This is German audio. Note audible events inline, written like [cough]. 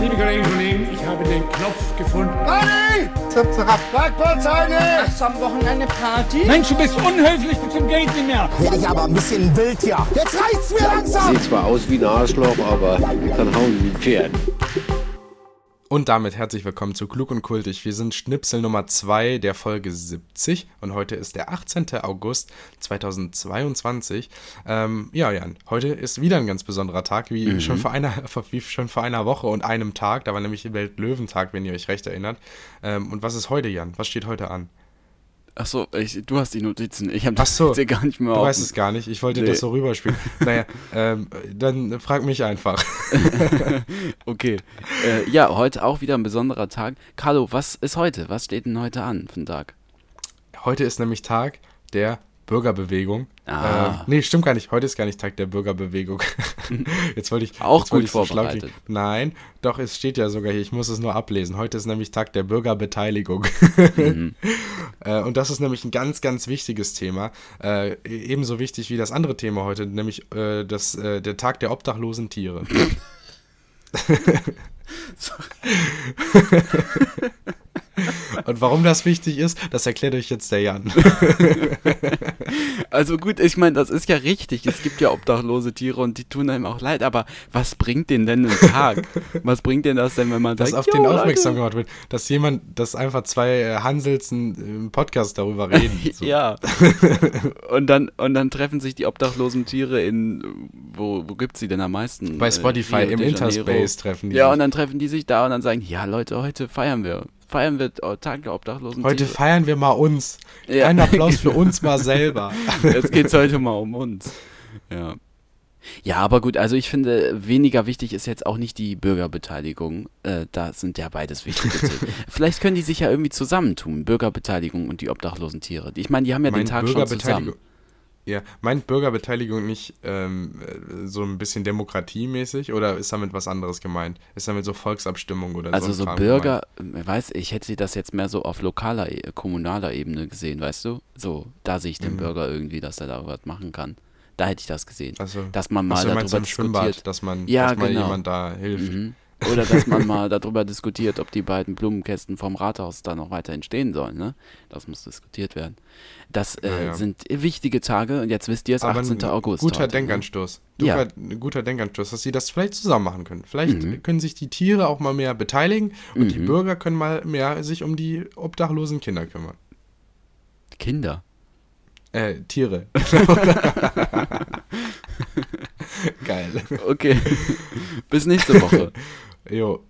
Liebe Kolleginnen und Kollegen, ich habe den Knopf gefunden. Party! Zap, zap. Parkplatzheine! Hast du am Wochenende Party? Mensch, du bist unhöflich bis zum Geht nicht mehr. Werde ich aber ein bisschen wild hier. Jetzt reicht's mir langsam! Sieht zwar aus wie ein Arschloch, aber kann hauen wie ein Pferd. Und damit herzlich willkommen zu Klug und Kultig. Wir sind Schnipsel Nummer 2 der Folge 70 und heute ist der 18. August 2022. Ähm, ja, Jan, heute ist wieder ein ganz besonderer Tag, wie, Mhm. schon vor einer, [laughs] wie schon vor einer Woche und einem Tag. Da war nämlich Weltlöwentag, wenn ihr euch recht erinnert. Ähm, und was ist heute, Jan? Was steht heute an? Achso, du hast die Notizen. Ich habe Ach das so, jetzt hier gar nicht mehr Du auf. weißt es gar nicht. Ich wollte Nee. das so rüberspielen. naja, [laughs] ähm, dann frag mich einfach. [laughs] Okay. Äh, ja, heute auch wieder ein besonderer Tag. Carlo, was ist heute? Was steht denn heute an für einen Tag? Heute ist nämlich Tag der Bürgerbewegung. Ah. Ähm, nee, stimmt gar nicht. Heute ist gar nicht Tag der Bürgerbewegung. [laughs] jetzt wollte ich. Auch gut ich so vorbereitet. klingen. Nein, doch, es steht ja sogar hier. Ich muss es nur ablesen. Heute ist nämlich Tag der Bürgerbeteiligung. Mhm. [laughs] äh, und das ist nämlich ein ganz, ganz wichtiges Thema. Äh, ebenso wichtig wie das andere Thema heute, nämlich äh, das, äh, der Tag der obdachlosen Tiere. [laughs] [laughs] Und warum das wichtig ist, das erklärt euch jetzt der Jan. [laughs] Also gut, ich meine, das ist ja richtig. Es gibt ja obdachlose Tiere und die tun einem auch leid, aber was bringt denen denn einen Tag? Was bringt denn das denn, wenn man dass sagt, auf den "Jo, aufmerksam Leute." gemacht wird, dass jemand, dass einfach zwei äh, Hanselsen im Podcast darüber reden. [laughs] So. Ja. und dann und dann treffen sich die obdachlosen Tiere in wo wo gibt's sie denn am meisten? Bei Äh, Spotify Rio im. Interspace treffen die Ja, sich. und dann treffen die sich da und dann sagen, ja Leute, heute feiern wir. Feiern wir Tag der obdachlosen Heute Tiere. feiern wir mal uns. Ja. Ein Applaus für uns mal selber. [laughs] Jetzt geht's heute mal um uns. Ja. Ja, aber gut, also ich finde, weniger wichtig ist jetzt auch nicht die Bürgerbeteiligung. Äh, da sind ja beides wichtige Themen. [laughs] Vielleicht können die sich ja irgendwie zusammentun, Bürgerbeteiligung und die obdachlosen Tiere. Ich meine, die haben ja den Meint Tag schon zusammen. Ja, meint Bürgerbeteiligung nicht ähm, äh, so ein bisschen demokratiemäßig oder ist damit was anderes gemeint? Ist damit so Volksabstimmung oder Also so? ein so Bürger, äh, weiß ich, hätte das jetzt mehr so auf lokaler, e- kommunaler Ebene gesehen, weißt du? So, da sehe ich den Mhm. Bürger irgendwie, dass er da was machen kann. Da hätte ich das gesehen. Also, dass man mal meinst darüber im Schwimmbad, diskutiert. dass man, Ja, dass mal genau. jemand da hilft. Mhm. Oder dass man mal darüber diskutiert, ob die beiden Blumenkästen vom Rathaus da noch weiter entstehen sollen. Ne? Das muss diskutiert werden. Das äh, Ja, ja. sind wichtige Tage und jetzt wisst ihr es, Aber 18. ein August. Guter heute, ne? Denkanstoß. Ja. Guter, ein guter Denkanstoß, dass sie das vielleicht zusammen machen können. Vielleicht Mhm. können sich die Tiere auch mal mehr beteiligen und die Mhm. Bürger können mal mehr sich um die obdachlosen Kinder kümmern. Kinder. Äh, Tiere. [laughs] Geil. Okay. Bis nächste Woche. [laughs] 哎呦